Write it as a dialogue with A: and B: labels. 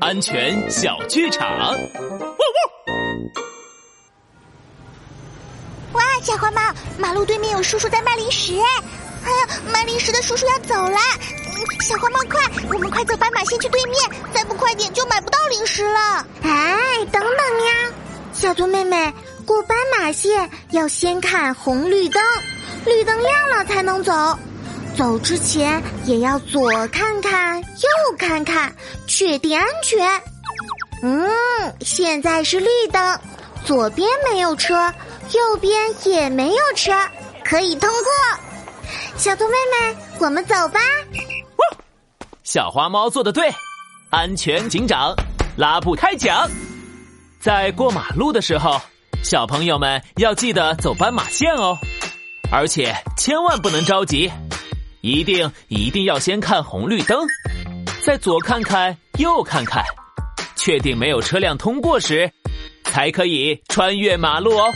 A: 安全小剧场。
B: 哇，小花猫，马路对面有叔叔在卖零食哎！哎呀，卖零食的叔叔要走了，小花猫快，我们快走斑马线去对面，再不快点就买不到零食了。
C: 哎，等等呀，小兔妹妹，过斑马线要先看红绿灯，绿灯亮了才能走。走之前也要左看看，右看看，确定安全。嗯，现在是绿灯，左边没有车，右边也没有车，可以通过。小兔妹妹，我们走吧。
A: 小花猫做的对，安全警长拉布开讲。在过马路的时候，小朋友们要记得走斑马线哦，而且千万不能着急。一定一定要先看红绿灯，再左看看右看看，确定没有车辆通过时，才可以穿越马路哦。